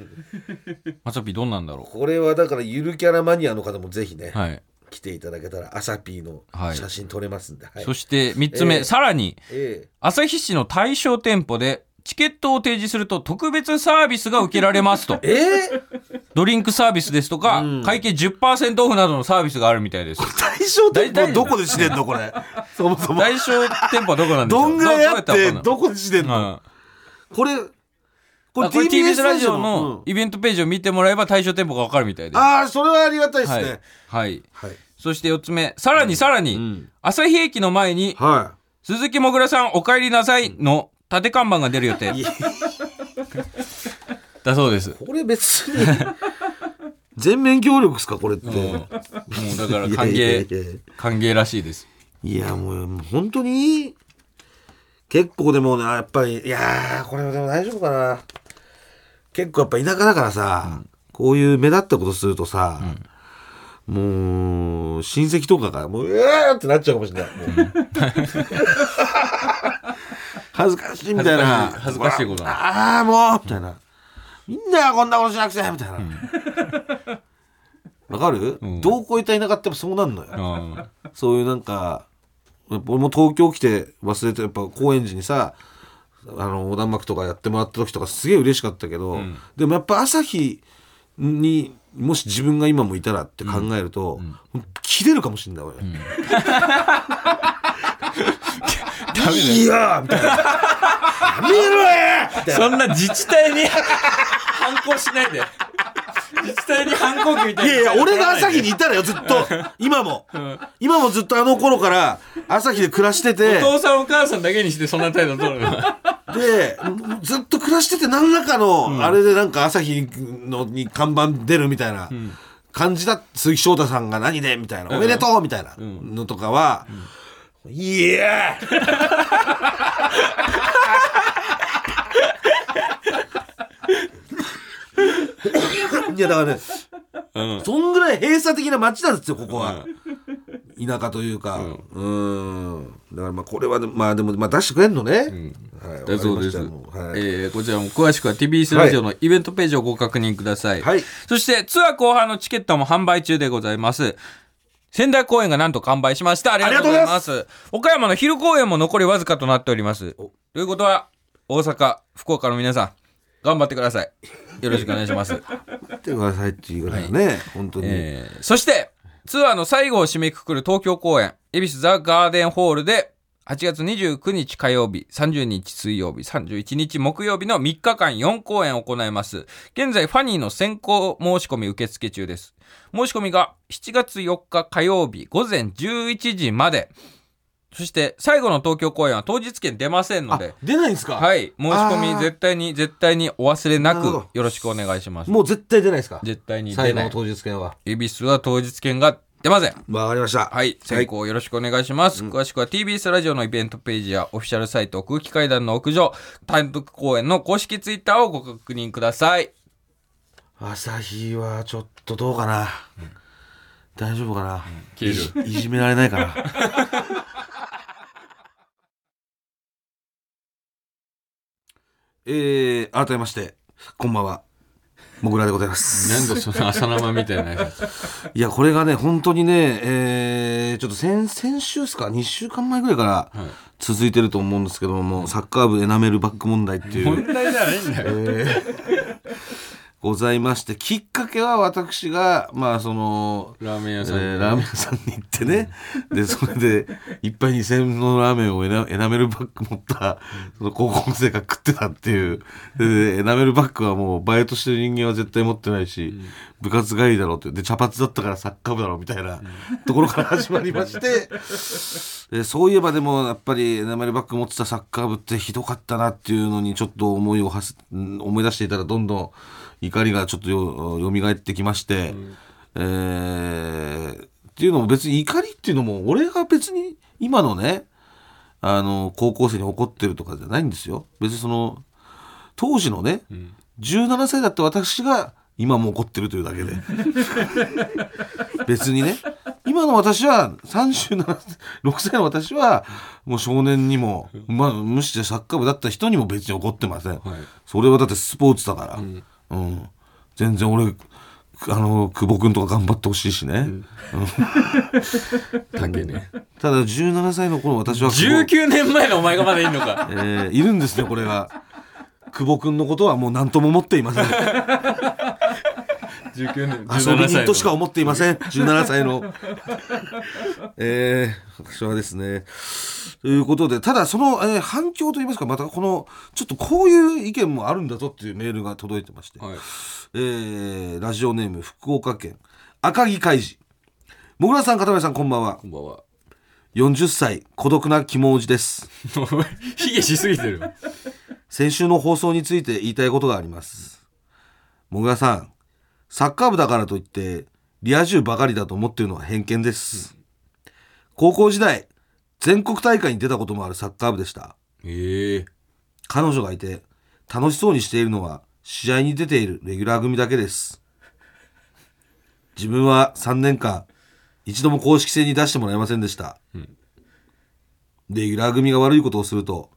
アサピーどんなんだろこれはだからゆるキャラマニアの方もぜひね、う。はい。来ていただけたらアサピーのはい。写真撮れますんで、はい。そして3つ目、ええ。さらに、え旭市の対象店舗で、チケットを提示すると特別サービスが受けられますと。ええ？ドリンクサービスですとか、うん。会計10%オフなどのサービスがあるみたいです。対象店舗どこでしてんのこれ？そもそも対象店舗はどこなんですかどんぐらいあっどうやたらわかんない。てどこでしてんの、うん。これこれ TBS ラジオうん。のイベントページを見てもらえば対象店舗がわかるみたいです。ああそれはありがたいですはい。ね。はい。はい。そして4つ目、さらにさらに、ん。旭駅の前に、は鈴木もぐらさんお帰りなさいの縦看板が出る予定。だそうです。これ別に。全面協力ですかこれって、もうもうだから歓迎、歓迎らしいです。いやもうもう本当に結構でもなやっぱりいやーこれでも大丈夫かな結構やっぱ田舎だからさ、こういう目立ったことするとさ、もう親戚とかがもううわーってなっちゃうかもしれない。恥ずかしいみたいな。恥ずかしいこと。なああもうみたいな。みんながこんなことしなくてみたいな。わ、かる、ん。どうこういた田舎ってそうなんのよ、うんそういうなんか俺も東京来て忘れてやっぱ高円寺にさあの横断幕とかやってもらった時とかすげえ嬉しかったけど、でもやっぱ朝日にもし自分が今もいたらって考えると、切れるかもしんない俺。ダメ いやーみたいな。やめろやみたいな。そんな自治体に 反抗しないで。自治体に反抗期みたいな。いやいや、俺が朝日にいたらよ、ずっと。今も。今もずっとあの頃から朝日で暮らしてて、お父さんお母さんだけにしてそんな態度取るの。で、ずっと暮らしてて何らかの、あれでなんか朝日のに看板出るみたいな感じだ、鈴木翔太さんが何で？みたいな、おめでとうみたいなのとかは、いや いやだからね、うん。そんぐらい閉鎖的な街なんですよ、ここは。田舎というか。うん。だからまあこれはね、まあでも、まあ出してくれんのね。はい。だそうです。はい。えーこちらも詳しくは TBS ラジオのイベントページをご確認ください。はいそしてツアー後半のチケットも販売中でございます。仙台公演がなんと完売しました。ありがとうございます。岡山の昼公演も残りわずかとなっております。ということは、大阪、福岡の皆さん、頑張ってください。よろしくお願いします。待ってくださいっていうからね、本当に。えーそして、ツアーの最後を締めくくる東京公演、恵比寿ザ・ガーデンホールで、8月29日火曜日、30日水曜日、31日木曜日の3日間4公演を行います。現在、ファニーの先行申し込み受付中です。申し込みが7月4日火曜日午前11時まで。そして、最後の東京公演は当日券出ませんのあで、、出ないんですか？はい、申し込み絶対に、絶対にお忘れなくよろしくお願いします。もう絶対出ないですか？絶対に出ない。最後の当日券は。恵比寿は当日券が出ません。わかりました。はい、先行よろしくお願いします。詳しくは TBS ラジオのイベントページやオフィシャルサイト空気階段の屋上、単独公演の公式ツイッターをご確認ください。朝日はちょっとどうかな？大丈夫かな？消えるいいじめられないかな？えー、改めまして、こんばんは。もぐらでございます。なんだその朝生みたいなやつ。いや、これがね、本当にね、えー、ちょっと先、先週ですか、2週間前ぐらいから続いてると思うんですけども、サッカー部エナメルバック問題っていう、問題じゃないんだよ。えーございまして、きっかけは私が、まあ、その、ラーメン屋さん、えーラーメン屋さんに行ってね、で、それで、一杯2000円のラーメンをエナエナメルバッグ持った、その高校生が食ってたっていう。で、エナメルバッグはもう、バイトしてる人間は絶対持ってないし、部活帰りだろうって。で、茶髪だったからサッカー部だろうみたいなところから始まりまして、でそういえばでも、やっぱりエナメルバッグ持ってたサッカー部ってひどかったなっていうのに、ちょっと思いをはす、うん思い出していたら、どんどん怒りがちょっとよ蘇ってきまして、えーっていうのも別に怒りっていうのも俺が別に今のねあの高校生に怒ってるとかじゃないんですよ。別にその当時のね、17歳だった私が今も怒ってるというだけで。別にね。今の私は376歳の私はもう少年にも、まあ、無視してサッカー部だった人にも別に怒ってません、それはだってスポーツだから、うん全然俺あの久保君とか頑張ってほしいしね。ただ17歳の頃私は久保。19年前のお前がまだいんのか。えーいるんですねこれが。久保君のことはもう何とも思っていません19年、遊び人としか思思っていません。17歳の。えー、私はですね。ということでただその、えー反響といいますかまたこのちょっとこういう意見もあるんだぞっていうメールが届いてまして、はい。えーラジオネーム福岡県赤木海二もぐらさん片目さんこんばんは。こんばんは。40歳孤独な肝おじです。卑下しすぎてる。先週の放送について言いたいことがあります。もぐらさんサッカー部だからといってリア充ばかりだと思っているのは偏見です。高校時代全国大会に出たこともあるサッカー部でした。ええ。彼女がいて楽しそうにしているのは試合に出ているレギュラー組だけです。自分は3年間一度も公式戦に出してもらえませんでした、レギュラー組が悪いことをすると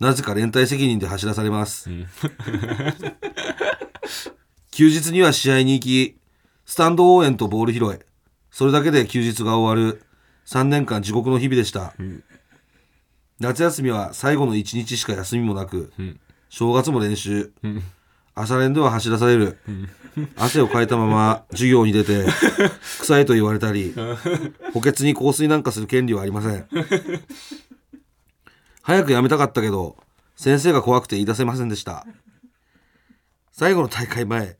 なぜか連帯責任で走らされます、休日には試合に行きスタンド応援とボール拾いそれだけで休日が終わる。3年間地獄の日々でした、夏休みは最後の1日しか休みもなく、正月も練習、朝練では走らされる、汗をかいたまま授業に出て臭いと言われたり補欠に香水なんかする権利はありません。早くやめたかったけど先生が怖くて言い出せませんでした最後の大会前、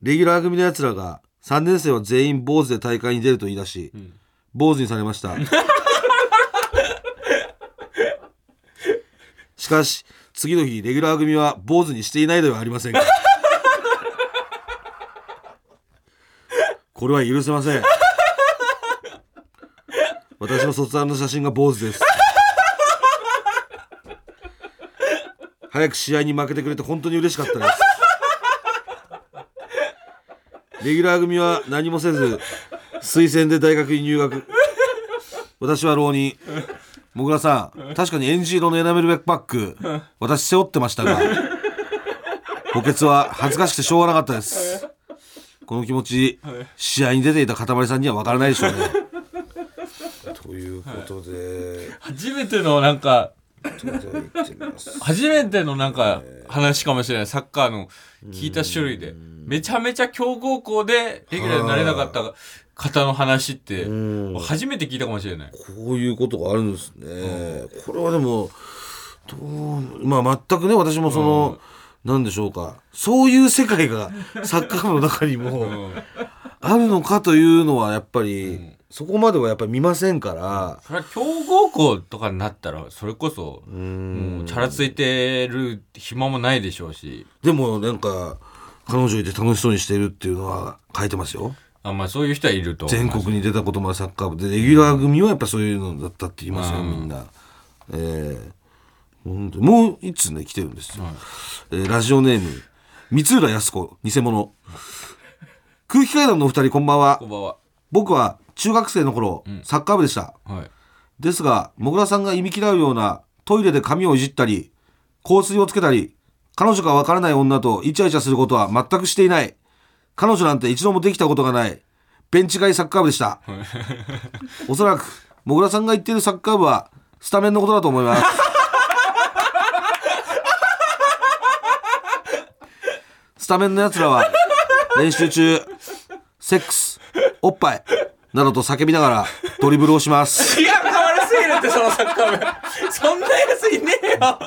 レギュラー組のやつらが3年生は全員坊主で大会に出ると言い出し、坊主にされました。しかし次の日レギュラー組は坊主にしていないではありませんか。これは許せません。私の卒アルの写真が坊主です。早く試合に負けてくれて本当に嬉しかったですレギュラー組は何もせず推薦で大学に入学。私は浪人。もぐらさん確かにエンジ色のエナメルバッグ私背負ってましたが補欠は恥ずかしくてしょうがなかったです。この気持ち試合に出ていたかたまりさんには分からないでしょうね。ということで、初めてのなんか初めてのなんか話かもしれない。サッカーの聞いた種類で。めちゃめちゃ強豪校でレギュラーになれなかった方の話ってん。初めて聞いたかもしれない。こういうことがあるんですね。これはでも、どう、まあ全くね、私もその、なんでしょうか。そういう世界がサッカー部の中にもあるのかというのはやっぱり、そこまではやっぱり見ませんから、それは強豪校とかになったらそれこそもうチャラついてる暇もないでしょうしでもなんか、彼女いて楽しそうにしてるっていうのは書いてますよ。あまあそういう人はいると全国に出たこともあるサッカー部で、レギュラー組はやっぱそういうのだったって言いますよ、うんみんな。ええ本当にもう一つね、来てるんですよ。えーラジオネーム、三浦靖子、偽物。空気階段のお二人、こんばんはこ。んばんは僕は中学生の頃、サッカー部でした。はいですが、もぐらさんが忌み嫌うようなトイレで髪をいじったり、香水をつけたり、彼女がわからない女とイチャイチャすることは全くしていない。彼女なんて一度もできたことがない。ベンチ外サッカー部でした。おそらく、もぐらさんが言っているサッカー部は、スタメンのことだと思います。スタメンの奴らは、練習中、セックス、おっぱい、などと叫びながらドリブルをします。気が変わりすぎるってそのサッカー部そんなやついねえよ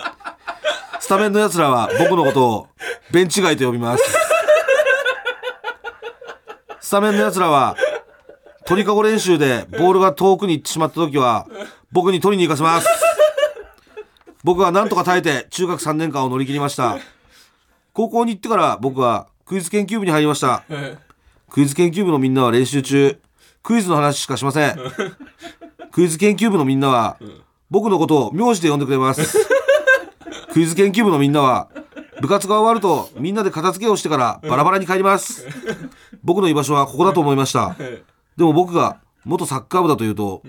スタメンの奴らは僕のことをベンチ外と呼びます。スタメンの奴らは鳥かご練習でボールが遠くに行ってしまった時は僕に取りに行かせます。僕は何とか耐えて中学3年間を乗り切りました。高校に行ってから僕はクイズ研究部に入りました。クイズ研究部のみんなは練習中、クイズの話しかしません。クイズ研究部のみんなは僕のことを名字で呼んでくれます。クイズ研究部のみんなは部活が終わるとみんなで片付けをしてからバラバラに帰ります僕の居場所はここだと思いましたでも僕が元サッカー部だというと、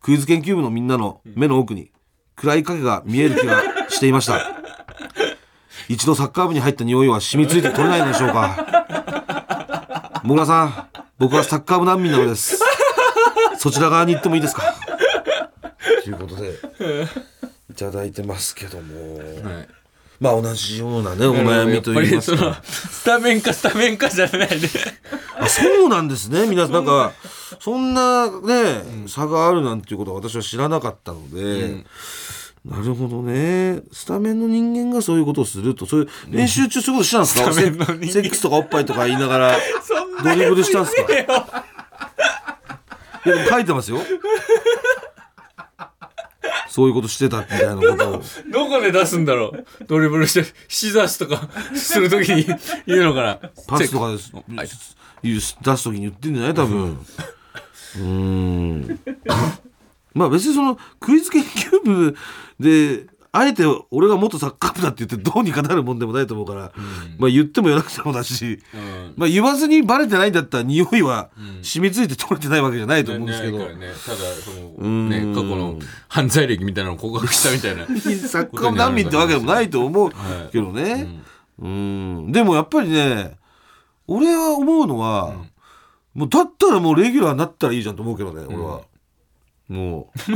クイズ研究部のみんなの目の奥に暗い影が見える気がしていました一度サッカー部に入った匂いは染みついて取れないのでしょうかもぐらさん僕はサッカー部難民なのです。そちら側に行ってもいいですか？ということでいただいてますけども、はい。まあ同じようなねお悩みといいますやっぱりかそのスタメンかスタメンかじゃないであそうなんですね。皆さんなんかそんなね、差があるなんていうことは私は知らなかったので、なるほどね。スタメンの人間がそういうことをするとそういう練習中そういうことしたんですか、セセックスとかおっぱいとか言いながら ドリブルしたんすか？いや書いてますよ。そういうことしてたみたいなことを。どこで出すんだろう？ドリブルしてシザースとかするときに言うのかな？パスとかです、出す時に言ってんじゃない？多分。うーんまあ別にそのクイズ研究部であえて俺が元サッカー部だって言ってどうにかなるもんでもないと思うから、まあ言っても言わなくてもだし、うん。まあ言わずにバレてないんだったら匂いは染みついて取れてないわけじゃないと思うんですけど、ねね。ただそのね過去の犯罪歴みたいなのを告白したみたいな。サッカー難民ってわけでもないと思うはいけどね、うん、でもやっぱりね俺は思うのは、もうだったらもうレギュラーになったらいいじゃんと思うけどね、俺はもう。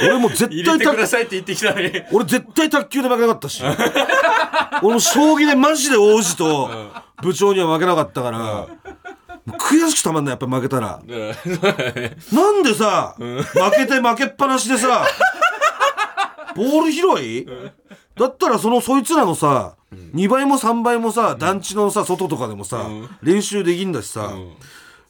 俺も絶入対たれてくださいって言ってきたのに。俺絶対卓球で負けなかったし。俺も将棋でマジで王子と部長には負けなかったから、もう悔しくたまんないやっぱ負けたら。なんでさ、負けて負けっぱなしでさボール拾い、だったらそのそいつらのさ、2倍も3倍もさ団地のさ外とかでもさ、練習できんだしさ、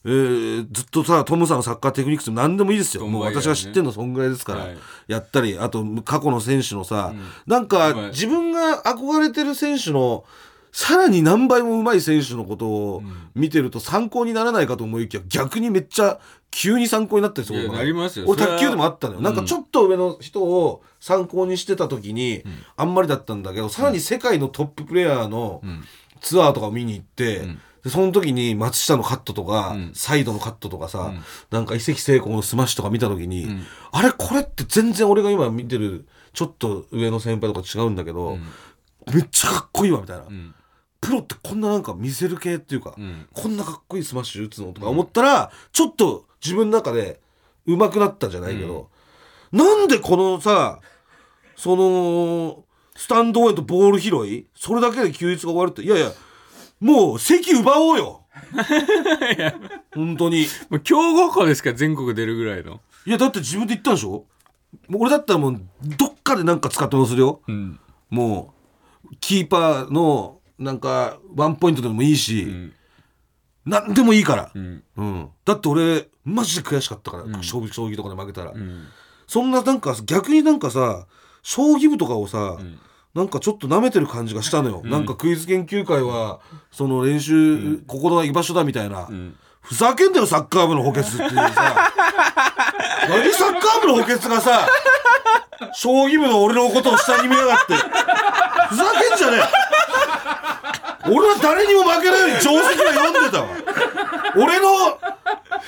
えーずっとさトムさんのサッカーテクニックスも何でもいいですよ、もう私が知ってるのそんぐらいですから、はい。やったりあと過去の選手のさ、なんかはい。自分が憧れてる選手のさらに何倍も上手い選手のことを見てると参考にならないかと思いきや逆にめっちゃ急に参考になったりするなりますよ。俺卓球でもあったのよ、なんかちょっと上の人を参考にしてた時に、あんまりだったんだけどさらに世界のトッププレーヤーのツアーとかを見に行って、でその時に松下のカットとか、サイドのカットとかさ、なんか偉関晴光のスマッシュとか見た時に、あれこれって全然俺が今見てるちょっと上の先輩とか違うんだけど、めっちゃかっこいいわみたいな、ん。プロってこんななんか見せる系っていうか、ん。こんなかっこいいスマッシュ打つのとか思ったら、ちょっと自分の中で上手くなったじゃないけど、なんでこのさそのスタンド応援とボール拾いそれだけで休日が終わるっていやいやもう席奪おうよ。本当に。もう強豪校ですから全国出るぐらいの。いやだって自分で言ったんでしょ？もう俺だったらもうどっかでなんか使ってもするよ。うん。もうキーパーのなんかワンポイントでもいいし、んなんでもいいから、うん。うん。だって俺マジで悔しかったから、将棋将棋とかで負けたら、うん。そんななんか逆になんかさ将棋部とかをさ、なんかちょっと舐めてる感じがしたのよ、なんかクイズ研究会はその練習、ここが居場所だみたいな、ん。ふざけんなよサッカー部の補欠っていうさ。何サッカー部の補欠がさ将棋部の俺のことを下に見やがって。ふざけんじゃねえ。俺は誰にも負けないように定石は読んでたわ。俺の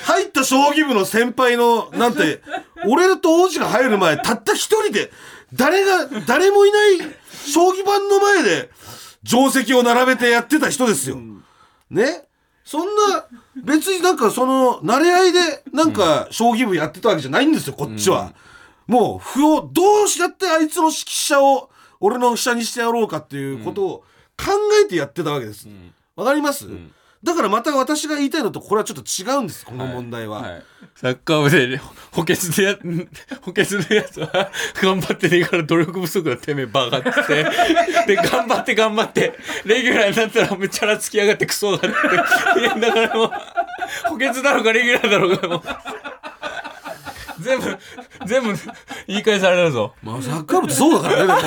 入った将棋部の先輩のなんて俺と王子が入る前たった一人で誰が誰もいない将棋盤の前で定石を並べてやってた人ですよ。ね？そんな別になんかその慣れ合いでなんか将棋部やってたわけじゃないんですよこっちは。もう歩をどうしやってあいつの指揮者を俺の下にしてやろうかっていうことを考えてやってたわけです。わ、かります、だからまた私が言いたいのとこれはちょっと違うんです。この問題は。はい、サッカー部で補欠でや 補欠のやつは頑張ってねえから努力不足だてめえバカっつって。で頑張って頑張って。レギュラーになったらめっちゃらつきやがってクソがって。いやだからもう補欠だろうがレギュラーだろうがもう。全部全部言い返されるぞ。まあサッカー部ってそうだからね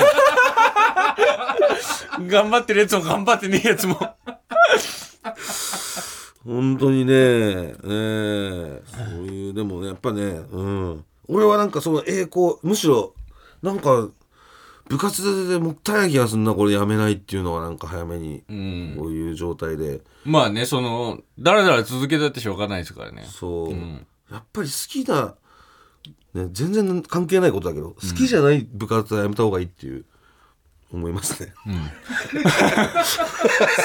頑張ってるやつも頑張ってねえやつも 本当にね、ええそういうでもねやっぱね、うん、俺はなんかその栄光むしろなんか部活でもったいない気がするなこれやめないっていうのはなんか早めにうん。こういう状態で、まあねそのだらだら続けたってしょうがないですからね。そう、ん。やっぱり好きな、ね、全然関係ないことだけど好きじゃない部活はやめた方がいいっていう思いますね、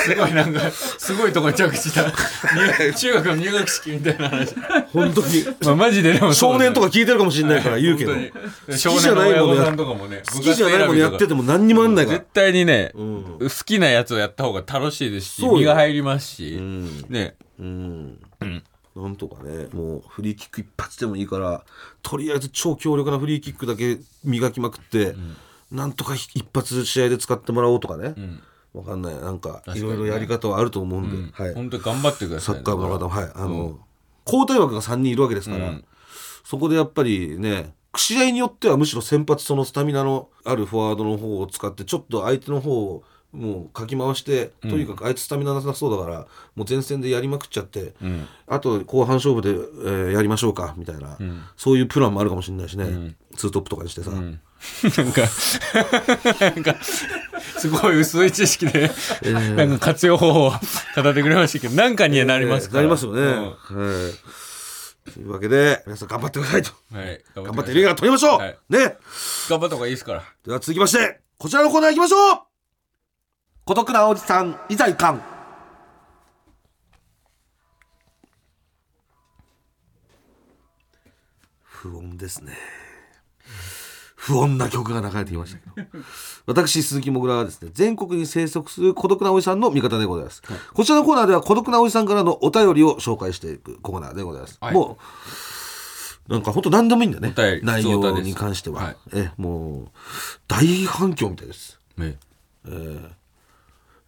すごいなんかすごいとこに着地した入中学の入学式みたいな話。本当に。まあマジででも少年とか聞いてるかもしれないから言うけど。本好当に。きじゃないものね好きじゃないものやってても何にもなんないから。絶対にね、ん。好きなやつをやった方が楽しいですし身が入りますし、ん。ね。うん、なん。とかねもうフリーキック一発でもいいからとりあえず超強力なフリーキックだけ磨きまくって、なんとか一発試合で使ってもらおうとかね、わかんない。なんかいろいろやり方はあると思うんで、はい、本当に頑張ってください、サッカー部の方もは。い。あの、交代枠が3人いるわけですから、うん。そこでやっぱりね試合によってはむしろ先発そのスタミナのあるフォワードの方を使ってちょっと相手の方をもうかき回してとにかくあいつスタミナなさそうだから、もう前線でやりまくっちゃって、ん。あと後半勝負で、えーやりましょうかみたいな、そういうプランもあるかもしれないしね、ツートップとかにしてさ、なんかなんかすごい薄い知識で、なんか活用方法を語ってくれましたけどなんかにはなりますから、なりますよね、うん。はい。というわけで皆さん頑張ってくださいと。はい、頑頑張ってリーガー取りましょう、はい。ね。頑張った方がいいですから。では続きましてこちらのコーナー行きましょう孤独なおじさんいざいかん不穏ですね。不穏な曲が流れてきましたけど。私鈴木もぐらはですね全国に生息する孤独なおじさんの味方でございます、こちらのコーナーでは孤独なおじさんからのお便りを紹介していくコーナーでございます、はい。もうなんか本当何でもいいんだよね内容に関しては、はい。えもう大反響みたいです。ね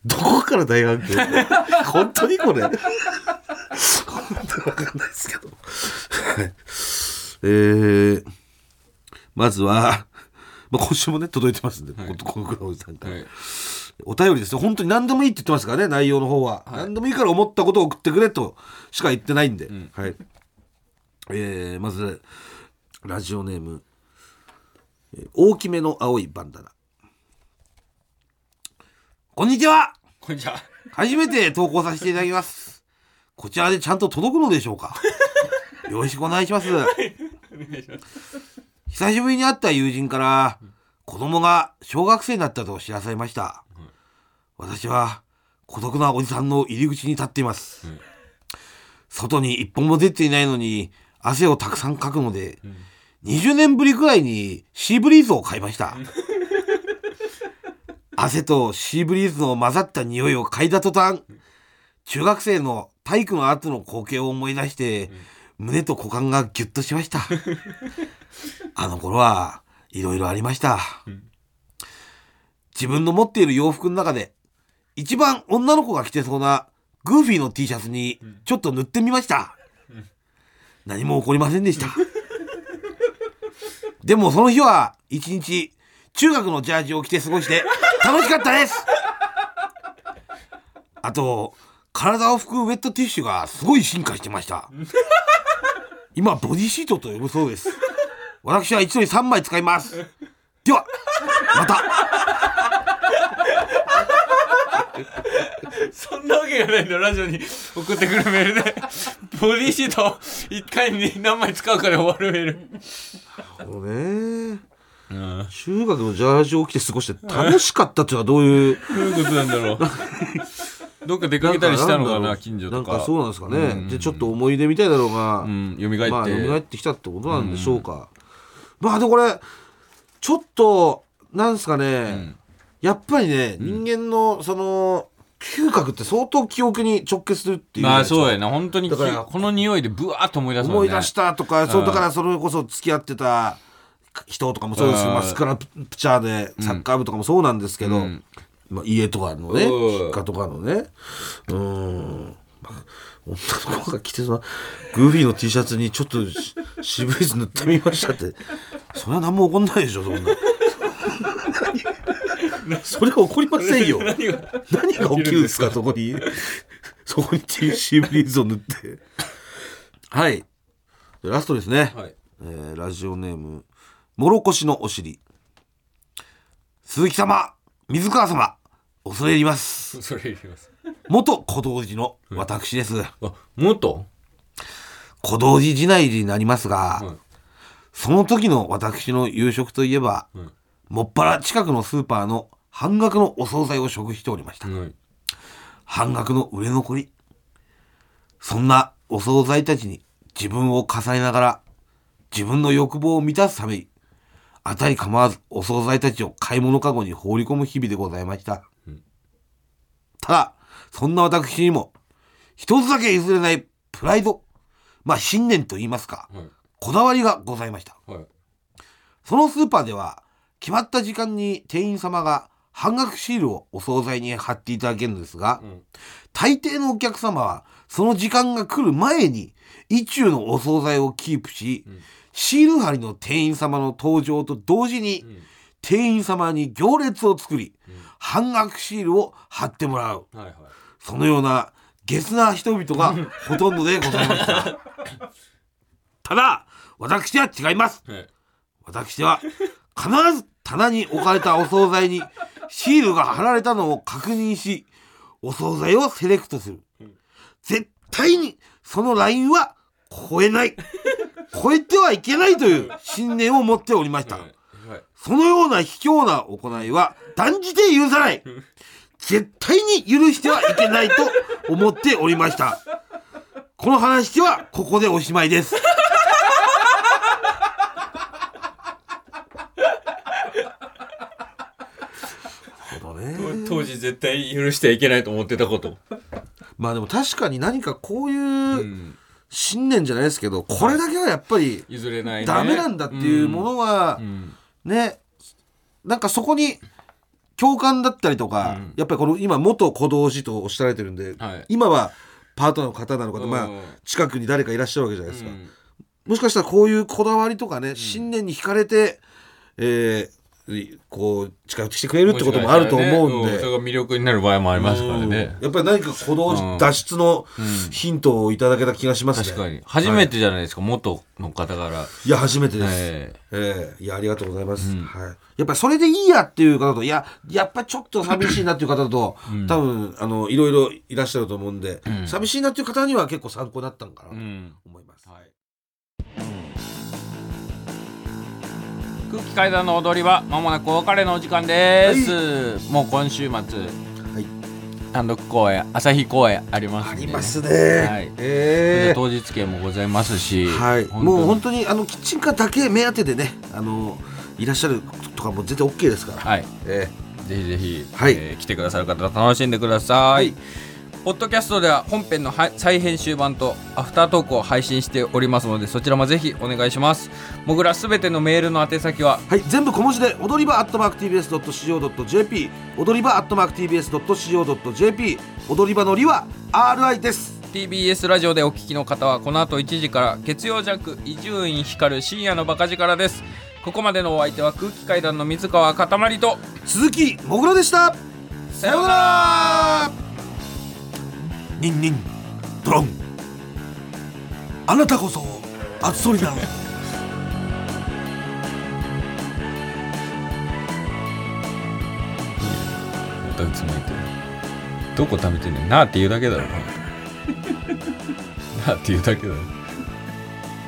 どこから大反響 本当にこれ？本当に分かんないですけど。はいえー、まずは、まあ、今週もね届いてますんで、ここのくらおじさんから、はい。お便りですよ本当に何でもいいって言ってますからね内容の方は、何でもいいから思ったことを送ってくれとしか言ってないんで、はい。えー、まずラジオネーム。えー大きめの青いバンダナこんにちはこんにちは初めて投稿させていただきます。こちらでちゃんと届くのでしょうか？よろしくお願いします。久しぶりに会った友人から、子供が小学生になったと知らされました。私は孤独なおじさんの入り口に立っています。外に一本も出ていないのに汗をたくさんかくので、20年ぶりくらいにシーブリーズを買いました。汗とシーブリーズの混ざった匂いを嗅いだ途端中学生の体育の後の光景を思い出して、胸と股間がギュッとしました。あの頃はいろいろありました、自分の持っている洋服の中で一番女の子が着てそうなグーフィーの T シャツにちょっと塗ってみました、何も起こりませんでした。でもその日は一日中学のジャージを着て過ごして楽しかったです。あと体を拭くウェットティッシュがすごい進化してました。今ボディシートと呼ぶそうです。私は一度に3枚使います。ではまた。そんなわけがないのラジオに送ってくるメールで。ボディシート1回に何枚使うかで終わるメール。これねうん中学のジャージを着て過ごして楽しかったっていうのはどういうどういうことなんだろう。どっか出かけたりしたのかな近所とか。なんかそうなんですかね、うん。でちょっと思い出みたいなのが、うん蘇って、まあ蘇ってきたってことなんでしょうか、まあでもこれちょっとなんですかね、やっぱりね、人間のその嗅覚って相当記憶に直結するっていうじゃまあないですか。そうやな。本当にだからこの匂いでブワーッと思い出すもんね。思い出したとか、そううん。だからそれこそ付き合ってた人とかもそうですまあ、スクラプチャーでサッカー部とかもそうなんですけど、うん。まあ、家とかのねうん。実家とかのねうん。まあ女の子が着てそのグーフィーの T シャツにちょっとし渋い図塗ってみましたって。それは何も起こんないでしょそんな。それは起こりませんよ。何が起きるんですか？そこに。そこにシーブリーズを塗って。はい。でラストですね、はい。えーラジオネームもろこしのお尻。鈴木様水川様恐れ入ります。それ入れます。元小道寺の私です、あ元？小道寺時代になりますが、はいその時の私の夕食といえば、うん。もっぱら近くのスーパーの半額のお惣菜を食しておりました、はい半額の売れ残り。そんなお惣菜たちに自分を重ねながら自分の欲望を満たすためにあたり構わずお惣菜たちを買い物かごに放り込む日々でございました、ただそんな私にも一つだけ譲れないプライドまあ信念と言いますかはい。こだわりがございました。はい。そのスーパーでは決まった時間に店員様が半額シールをお惣菜に貼っていただけるのですが、ん。大抵のお客様はその時間が来る前に一中のお惣菜をキープし、シール貼りの店員様の登場と同時に、店員様に行列を作り、半額シールを貼ってもらう。はいはい。そのようなゲスな人々が ほとんどでございました。ただ私は違います。はい私は必ず棚に置かれたお惣菜にシールが貼られたのを確認しお惣菜をセレクトする絶対にそのラインは超えない。超えてはいけないという信念を持っておりました。はい。そのような卑怯な行いは断じて許さない。絶対に許してはいけないと思っておりました。この話はここでおしまいですどね。当時絶対許してはいけないと思ってたこと、まあでも確かに何かこういううん。信念じゃないですけどこれだけはやっぱり譲れないね。ダメなんだっていうものはうん。ねなんかそこに共感だったりとか、うん。やっぱりこの今元小道寺とおっしゃられてるんで、はい。今はパートナーの方なのかと、まあうん。近くに誰かいらっしゃるわけじゃないですか、うん。もしかしたらこういうこだわりとかね、信念に惹かれて、えーこう近寄ってきてくれるってこともあると思うんで、ね。それが魅力になる場合もありますからね。うん。やっぱり何か小道寺脱出のヒントをいただけた気がしますね、確かに。初めてじゃないですか、元の方から、いや初めてです、ええ。えいやありがとうございます、はい、やっぱりそれでいいやっていう方といややっぱりちょっと寂しいなっていう方と、多分あのいろいろいらっしゃると思うんで、寂しいなっていう方には結構参考になったのかなと思います、はい空気階段の踊りはまもなくお別れのお時間です、もう今週末はい。単独公演朝日公演ありますありますね、はい。ええ当日券もございますし、はい、もう本当にあのキッチンカーだけ目当てでねあのいらっしゃるとかも全然 OK ですから、はい。えぜひぜひ、はい。えー来てくださる方は楽しんでください、はいポッドキャストでは本編のは再編集版とアフタートークを配信しておりますのでそちらもぜひお願いします。もぐらすべてのメールの宛先ははい、全部小文字で踊り場アットマーク TBS.CO.JP 踊り場アットマーク TBS.CO.JP 踊り場のりは RI です。TBS ラジオでお聞きの方はこの後1時から月曜弱伊集院光る深夜のバカ力です。ここまでのお相手は空気階段の水川かたまりと鈴木もぐらでした。さようならニンニンドロン。あなたこそ熱そうになる歌つめてる。どこ食べてんねん。なって言うだけだろ。なって言うだけだろ。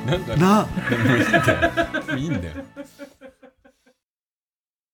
なんかなもういいんだよいいんだよ